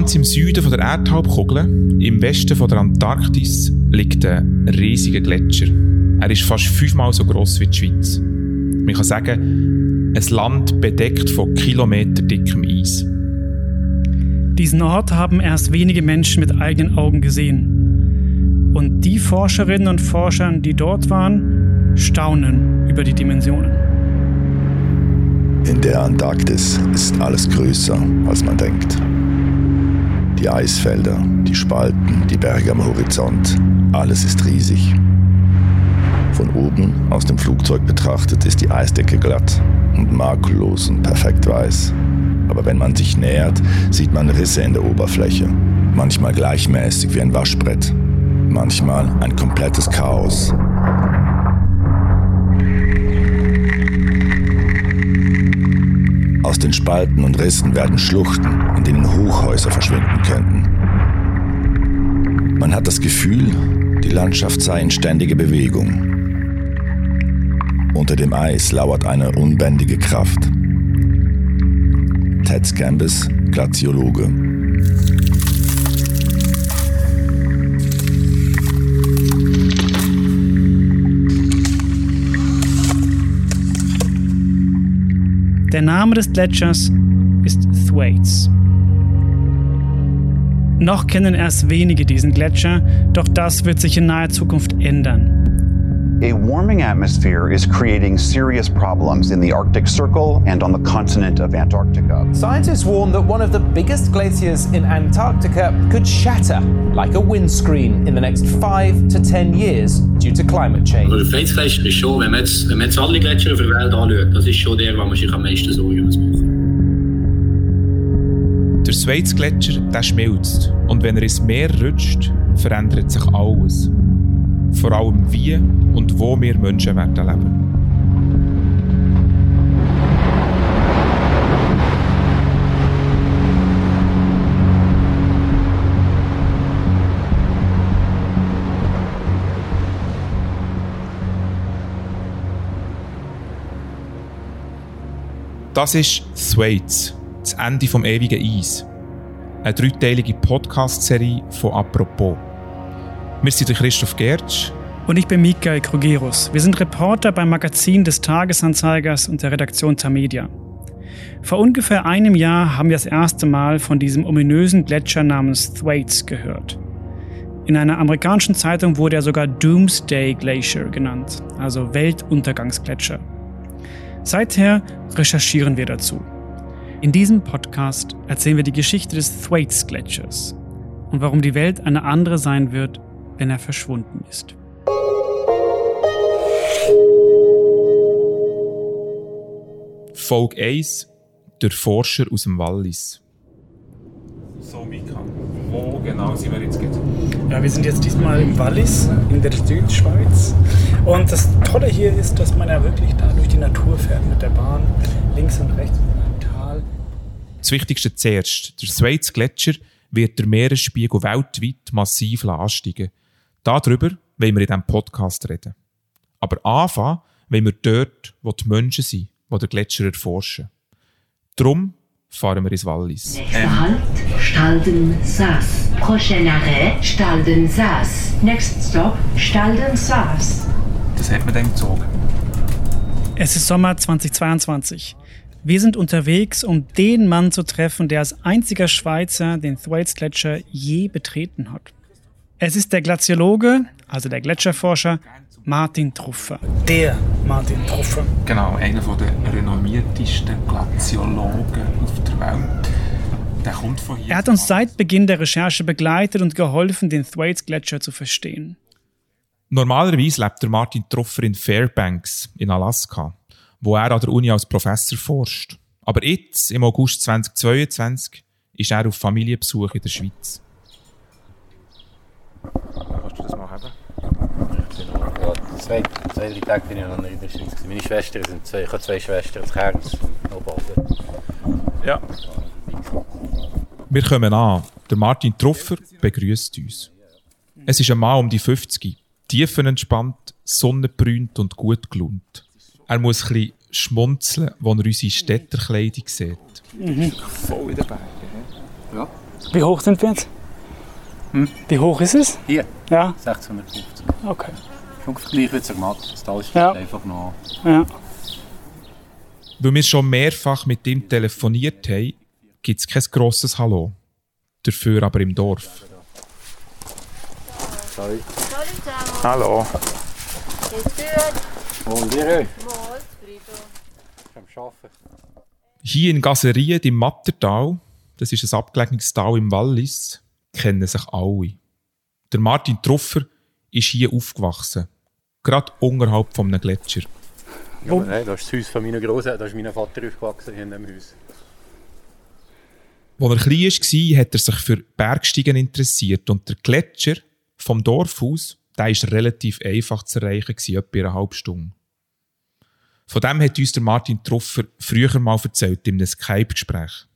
Ganz im Süden von der Erdhalbkugel, im Westen von der Antarktis, liegt ein riesiger Gletscher. Er ist fast fünfmal so groß wie die Schweiz. Man kann sagen, ein Land bedeckt von kilometerdickem Eis. Diesen Ort haben erst wenige Menschen mit eigenen Augen gesehen. Und die Forscherinnen und Forscher, die dort waren, staunen über die Dimensionen. In der Antarktis ist alles größer, als man denkt. Die Eisfelder, die Spalten, die Berge am Horizont, alles ist riesig. Von oben aus dem Flugzeug betrachtet ist die Eisdecke glatt und makellos und perfekt weiß aber wenn man sich nähert, sieht man Risse in der Oberfläche. Manchmal gleichmäßig wie ein Waschbrett, manchmal ein komplettes Chaos. Aus den Spalten und Rissen werden Schluchten, in denen Hochhäuser verschwinden könnten. Man hat das Gefühl, die Landschaft sei in ständiger Bewegung. Unter dem Eis lauert eine unbändige Kraft. Ted Scambis, Glaziologe. Der Name des Gletschers ist Thwaites. Noch kennen erst wenige diesen Gletscher, doch das wird sich in naher Zukunft ändern. A warming atmosphere is creating serious problems in the Arctic Circle and on the continent of Antarctica. Scientists warn that one of the biggest glaciers in Antarctica could shatter like a windscreen in the next five to ten years due to climate change. Also der Felsgletscher ist schon, wenn man, jetzt, wenn man jetzt alle Gletscher auf der Welt anschaut, das ist schon der, wo man sich am meisten Sorgen muss machen Der Schweizgletscher der schmilzt und wenn er ins Meer rutscht, verändert sich alles. Vor allem wie und wo wir Menschen werden leben. Das ist Thwaites, das Ende vom ewigen Eis. Eine dreiteilige Podcast-Serie von Apropos. Wir sind Christoph Gertsch. Und ich bin Michael Krugerus. Wir sind Reporter beim Magazin des Tagesanzeigers und der Redaktion Tamedia. Vor ungefähr einem Jahr haben wir das erste Mal von diesem ominösen Gletscher namens Thwaites gehört. In einer amerikanischen Zeitung wurde er sogar Doomsday Glacier genannt, also Weltuntergangsgletscher. Seither recherchieren wir dazu. In diesem Podcast erzählen wir die Geschichte des Thwaites Gletschers und warum die Welt eine andere sein wird, wenn er verschwunden ist. Folge 1 Der Forscher aus dem Wallis. So, Mika, wo genau sind wir jetzt? Ja, wir sind jetzt diesmal im Wallis, in der Südschweiz. Und das Tolle hier ist, dass man ja wirklich da durch die Natur fährt mit der Bahn, links und rechts einem Tal. Das Wichtigste zuerst. Der Schweiz Gletscher wird der Meeresspiegel weltweit massiv ansteigen. Darüber wollen wir in diesem Podcast reden. Aber anfangen wollen wir dort, wo die Menschen sind, die den Gletscher erforschen. Darum fahren wir ins Wallis. Nächster Halt, Stalden Saas. Prochain arrêt, Stalden Saas. Next stop, Stalden Saas. Das hat man dann gezogen. Es ist Sommer 2022. Wir sind unterwegs, um den Mann zu treffen, der als einziger Schweizer den Thwaites Gletscher je betreten hat. Es ist der Glaziologe, also der Gletscherforscher, Martin Truffer. Der Martin Truffer. Genau, einer der renommiertesten Glaziologen auf der Welt. Der kommt von hier. Er hat uns seit Beginn der Recherche begleitet und geholfen, den Thwaites Gletscher zu verstehen. Normalerweise lebt der Martin Truffer in Fairbanks in Alaska, wo er an der Uni als Professor forscht. Aber jetzt, im August 2022, ist er auf Familienbesuch in der Schweiz. Kannst du das mal haben? Ja, zwei, zwei drei Tage bin ich noch nicht in der Schweiz. gewesen. Meine Schwestern sind zwei, ich habe zwei Schwestern, das Kerns und Oberalden. Ja. Wir kommen an. Der Martin Truffer begrüßt uns. Es ist ein Mann um die 50, tiefenentspannt, sonnenbrünt und gut gelaunt. Er muss ein bisschen schmunzeln, wenn er unsere Städterkleidung sieht. Voll in den Bergen. Ja. Wie hoch sind wir jetzt? Hm? Wie hoch ist es? Hier, Ja, 1650. okay. Ungefähr gleich wie Zermatt. Das Tal steht Ja. einfach noch. Ja. Weil wir schon mehrfach mit ihm telefoniert haben, gibt es kein grosses Hallo. Dafür aber im Dorf. Sorry. Hallo. Wohl dir. Am Arbeiten. Hier in Gaserien im Mattertal, das ist ein abgelegenes Tal im Wallis, kennen sich alle. Der Martin Truffer ist hier aufgewachsen. Gerade unterhalb von einem Gletscher. Ja, aber nein, das ist das Haus von meinen Großeltern. Da ist mein Vater aufgewachsen hier in diesem Haus. Als er klein war, hat er sich für Bergsteigen interessiert und der Gletscher vom Dorf aus, der ist relativ einfach zu erreichen, etwa in einer halben Stunde. Von dem hat uns der Martin Truffer früher mal erzählt in einem Skype-Gespräch.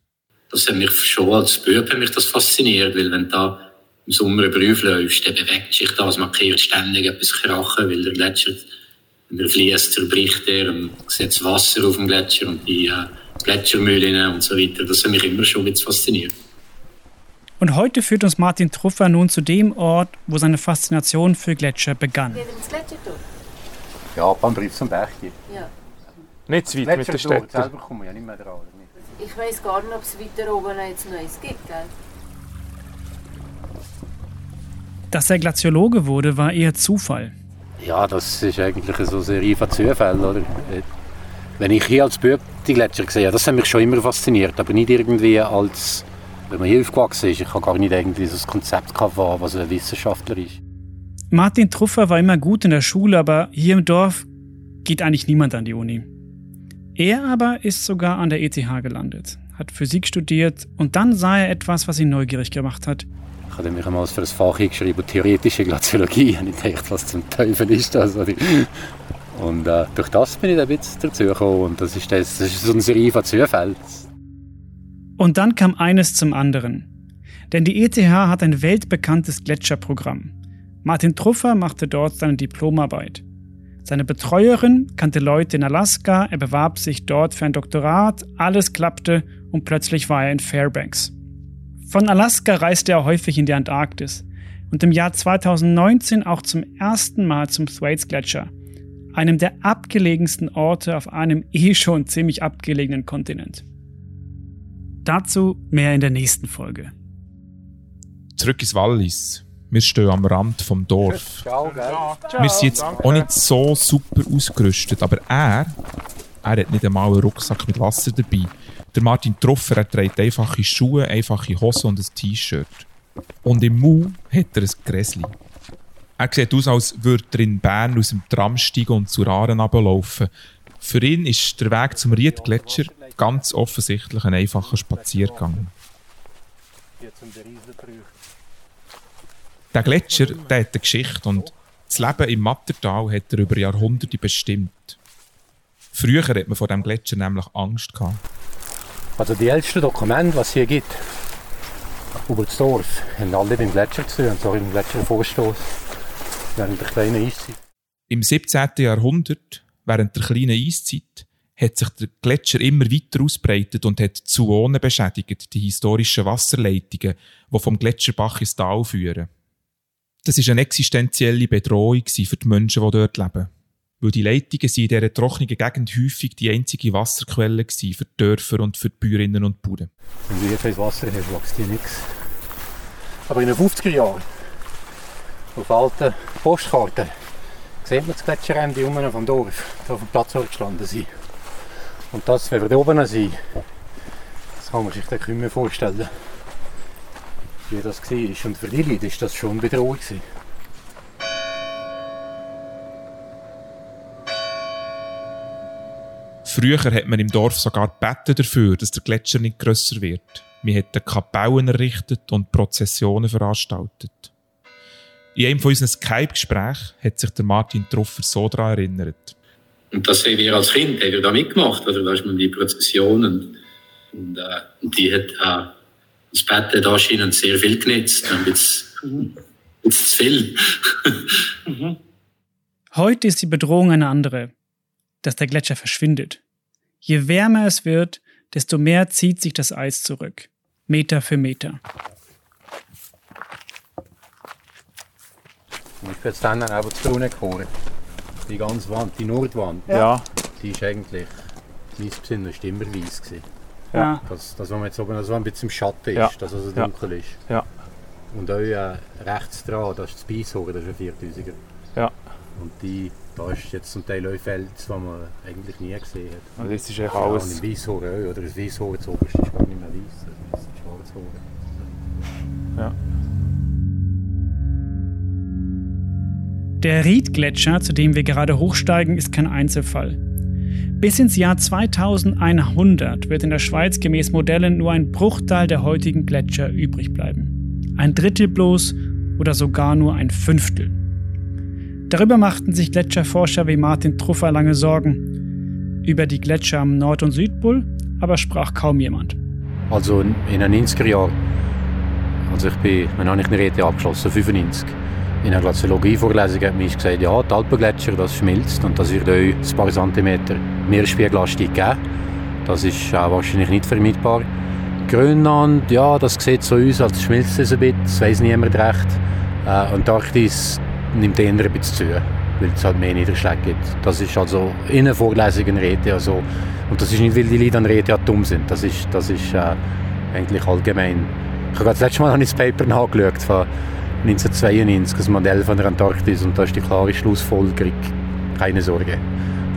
Das hat mich schon als Bub hat mich das fasziniert, weil wenn du da im Sommer über Brief läufst, dann bewegt sich das, man hört ständig etwas krachen, weil der Gletscher, wenn er fließt, zerbricht er und setzt Wasser auf dem Gletscher und die äh, Gletschermühlen und so weiter. Das hat mich immer schon jetzt fasziniert. Und heute führt uns Martin Truffer nun zu dem Ort, wo seine Faszination für Gletscher begann. Ja, beim Brief zum Berg hier. Ja. Nicht zu weit mit der Städte. selber kommen wir ja nicht mehr dran. Ich weiß gar nicht, ob es weiter oben jetzt noch eins gibt, gell? Dass er Glaziologe wurde, war eher Zufall. Ja, das ist eigentlich so eine Serie von Zufällen, oder? Äh, Wenn ich hier als Bub die Gletscher gesehen habe, das hat mich schon immer fasziniert, aber nicht irgendwie als, wenn man hier aufgewachsen ist, ich habe gar nicht irgendwie so das Konzept gehabt, was ein Wissenschaftler ist. Martin Truffer war immer gut in der Schule, aber hier im Dorf geht eigentlich niemand an die Uni. Er aber ist sogar an der ETH gelandet, hat Physik studiert und dann sah er etwas, was ihn neugierig gemacht hat. Ich habe mich einmal für ein Fach eingeschrieben, theoretische Glaziologie, und ich dachte, was zum Teufel ist das? oder? Und äh, durch das bin ich dann ein bisschen dazu gekommen und das ist, das, das ist so eine Serie von Zufällen. Und dann kam eines zum anderen. Denn die ETH hat ein weltbekanntes Gletscherprogramm. Martin Truffer machte dort seine Diplomarbeit. Seine Betreuerin kannte Leute in Alaska, er bewarb sich dort für ein Doktorat, alles klappte und plötzlich war er in Fairbanks. Von Alaska reiste er häufig in die Antarktis und im Jahr 2019 auch zum ersten Mal zum Thwaites Gletscher, einem der abgelegensten Orte auf einem eh schon ziemlich abgelegenen Kontinent. Dazu mehr in der nächsten Folge. Zurück ins Wallis. Wir stehen am Rand vom Dorf. Ciao, gell? Wir sind jetzt auch nicht so super ausgerüstet, aber er, er hat nicht einmal einen Rucksack mit Wasser dabei. Der Martin Truffer, er trägt einfache Schuhe, einfache Hosen und ein T-Shirt. Und im Mau hat er ein Gräsli. Er sieht aus, als würde er in Bern aus dem Tram steigen und zur Aaren runterlaufen. Für ihn ist der Weg zum Riedgletscher ganz offensichtlich ein einfacher Spaziergang. Der Gletscher der hat eine Geschichte und das Leben im Mattertal hat er über Jahrhunderte bestimmt. Früher hat man vor dem Gletscher nämlich Angst gehabt. Also die ältesten Dokumente, was es hier gibt, über das Dorf, haben alle beim Gletscher zu und zwar im Gletschervorstoß während der kleinen Eiszeit. Im 17. Jahrhundert, während der kleinen Eiszeit, hat sich der Gletscher immer weiter ausbreitet und hat Zoonen beschädigt, die historischen Wasserleitungen, die vom Gletscherbach ins Tal führen. Das war eine existenzielle Bedrohung für die Menschen, die dort leben. Weil die Leitungen sind in dieser trockenen Gegend häufig die einzige Wasserquelle für die Dörfer und für die Bäuerinnen und Bauern. Wenn du hier kein Wasser hast, wächst hier nichts. Aber in den 50er Jahren, auf alten Postkarten, sieht man das Gletscherende unten vom Dorf, da auf dem Platz, wo wir gestanden sind. Und das, wenn wir da oben sind, das kann man sich dann nicht mehr vorstellen, wie das war. Und für die Leute war das schon Bedrohung. gewesen. Früher hat man im Dorf sogar gebeten dafür, dass der Gletscher nicht grösser wird. Wir hätten Kapellen errichtet und Prozessionen veranstaltet. In einem von unseren Skype-Gesprächen hat sich der Martin Truffer so daran erinnert. Und das haben wir als Kind haben wir da mitgemacht. Also da ist man die Prozession und, und, äh, und die hat äh, das Bett hat anscheinend sehr viel genetzt. Und jetzt, mhm. jetzt zu viel. Mhm. Heute ist die Bedrohung eine andere, dass der Gletscher verschwindet. Je wärmer es wird, desto mehr zieht sich das Eis zurück, Meter für Meter. Ich bin jetzt dann aber zu unten gefahren. Die ganze Wand, die Nordwand, ja. die ist eigentlich, mein Besinn war immer weiß. Gewesen. Ja. Das, das, was man jetzt oben so ein bisschen im Schatten ist, Ja. dass es so Ja. dunkel ist. Ja. Und auch äh, rechts dran, das ist das Beishoren, das ist ein 4000er. Ja. Und die, da ist jetzt zum Teil auch Fels, die man eigentlich nie gesehen hat. Also das ist echt Ja, und alles. im Weisshorn auch, oder das Weisshorn zu oberst ist gar nicht mehr weiß, das ist Schwarzhorn. Ja. Der Riedgletscher, zu dem wir gerade hochsteigen, ist kein Einzelfall. Bis ins Jahr 2100 wird in der Schweiz gemäß Modellen nur ein Bruchteil der heutigen Gletscher übrig bleiben. Ein Drittel bloß oder sogar nur ein Fünftel. Darüber machten sich Gletscherforscher wie Martin Truffer lange Sorgen. Über die Gletscher am Nord- und Südpol aber sprach kaum jemand. Also in den 90er Jahren, also ich bin, habe ich eine Rede abgeschlossen? 95. In einer Glaziologie-Vorlesung hat mir gesagt, ja, die Alpengletscher, das schmilzt und das wird euch ein paar Zentimeter Meeresspiegelanstieg geben. Das ist auch wahrscheinlich nicht vermeidbar. Grönland, ja, das sieht so aus, als schmilzt es ein bisschen, das weiss niemand recht. Äh, Antarktis nimmt eher ein bisschen zu, weil es halt mehr Niederschläge gibt. Das ist also in einer Vorlesung eine Rede, also, und das ist nicht, weil die Leute an Rede ja dumm sind, das ist, das ist äh, eigentlich allgemein. Ich habe das letzte Mal habe ich das Paper nachgeschaut 1992, das Modell von der Antarktis, und da ist die klare Schlussfolgerung, keine Sorge.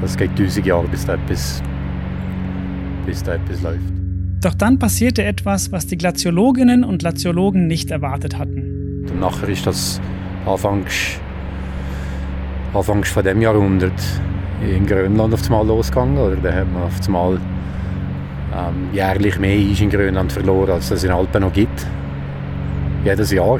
Das geht tausend Jahre, bis da etwas, bis da etwas läuft. Doch dann passierte etwas, was die Glaziologinnen und Glaziologen nicht erwartet hatten. Und nachher ist das anfangs, anfangs von dem Jahrhundert in Grönland auf einmal losgegangen. Oder? Da hat man auf einmal ähm, jährlich mehr Eis in Grönland verloren, als es in den Alpen noch gibt. Jedes Jahr?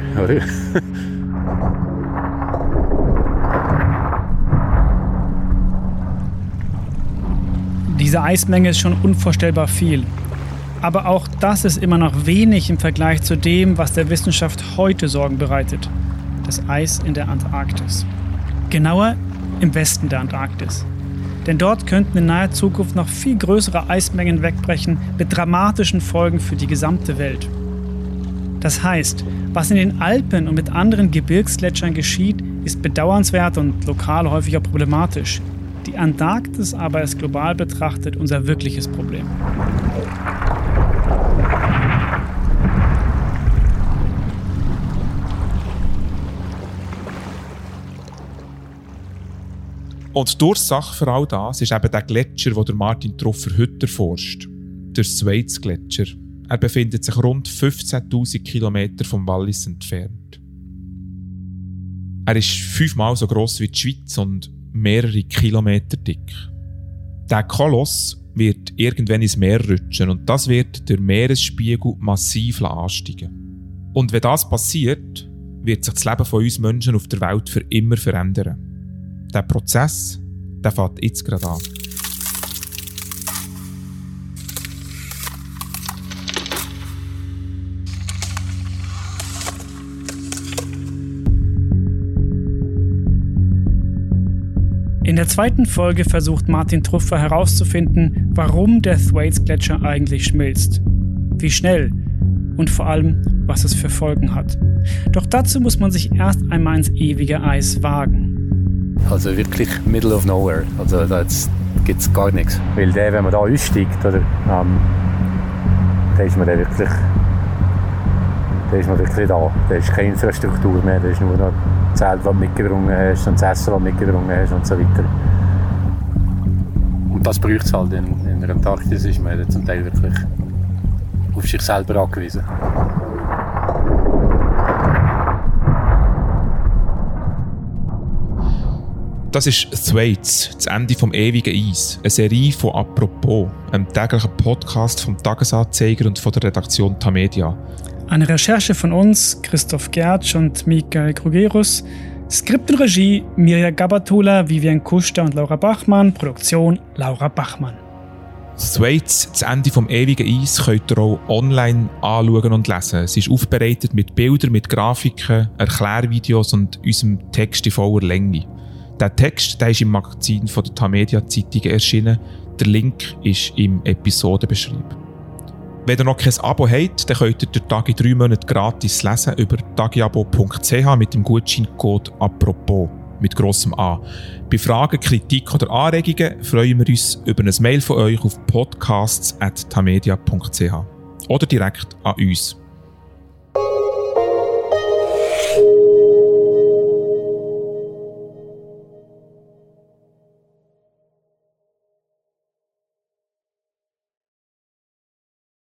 Diese Eismenge ist schon unvorstellbar viel. Aber auch das ist immer noch wenig im Vergleich zu dem, was der Wissenschaft heute Sorgen bereitet. Das Eis in der Antarktis. Genauer im Westen der Antarktis. Denn dort könnten in naher Zukunft noch viel größere Eismengen wegbrechen mit dramatischen Folgen für die gesamte Welt. Das heißt, was in den Alpen und mit anderen Gebirgsgletschern geschieht, ist bedauernswert und lokal häufiger problematisch. Die Antarktis aber ist global betrachtet unser wirkliches Problem. Und die Ursache für all das ist eben der Gletscher, der Martin Truffer heute erforscht. Der Schweiz-Gletscher. Er befindet sich rund 15.000 Kilometer vom Wallis entfernt. Er ist fünfmal so groß wie die Schweiz und mehrere Kilometer dick. Der Koloss wird irgendwann ins Meer rutschen und das wird der Meeresspiegel massiv ansteigen. Und wenn das passiert, wird sich das Leben von uns Menschen auf der Welt für immer verändern. Der Prozess, der fängt jetzt gerade an. Der zweiten Folge versucht Martin Truffer herauszufinden, warum der Thwaites-Gletscher eigentlich schmilzt. Wie schnell und vor allem, was es für Folgen hat. Doch dazu muss man sich erst einmal ins ewige Eis wagen. Also wirklich middle of nowhere. Also da gibt es gar nichts. Weil der, wenn man da aussteigt, oder, ähm, da ist man dann wirklich, da ist man wirklich da. Da ist keine Infrastruktur mehr, da ist nur noch das Zelt, das du mitgebrungen hast und das Essen, das du mitgebrungen hast und so weiter. Und das braucht es halt. In, in der Antarktis ist man dann zum Teil wirklich auf sich selber angewiesen. Das ist Thwaites, das Ende vom ewigen Eis. Eine Serie von Apropos, einem täglichen Podcast vom Tagesanzeiger und von der Redaktion Tamedia. Eine Recherche von uns, Christoph Gertsch und Michael Krugerus. Skript und Regie Mirja Gabatula, Vivian Kuster und Laura Bachmann. Produktion Laura Bachmann. Thwaites, das Ende vom ewigen Eis, könnt ihr auch online anschauen und lesen. Es ist aufbereitet mit Bildern, mit Grafiken, Erklärvideos und unserem Text in voller Länge. Der Text der ist im Magazin von der Tamedia Zeitung erschienen. Der Link ist im Episodenbeschrieb. Wenn ihr noch kein Abo habt, dann könnt ihr den Tag in drei Monaten gratis lesen über tagiabo.ch mit dem Gutscheincode «Apropos» mit grossem A. Bei Fragen, Kritik oder Anregungen freuen wir uns über ein Mail von euch auf podcasts.tamedia.ch oder direkt an uns.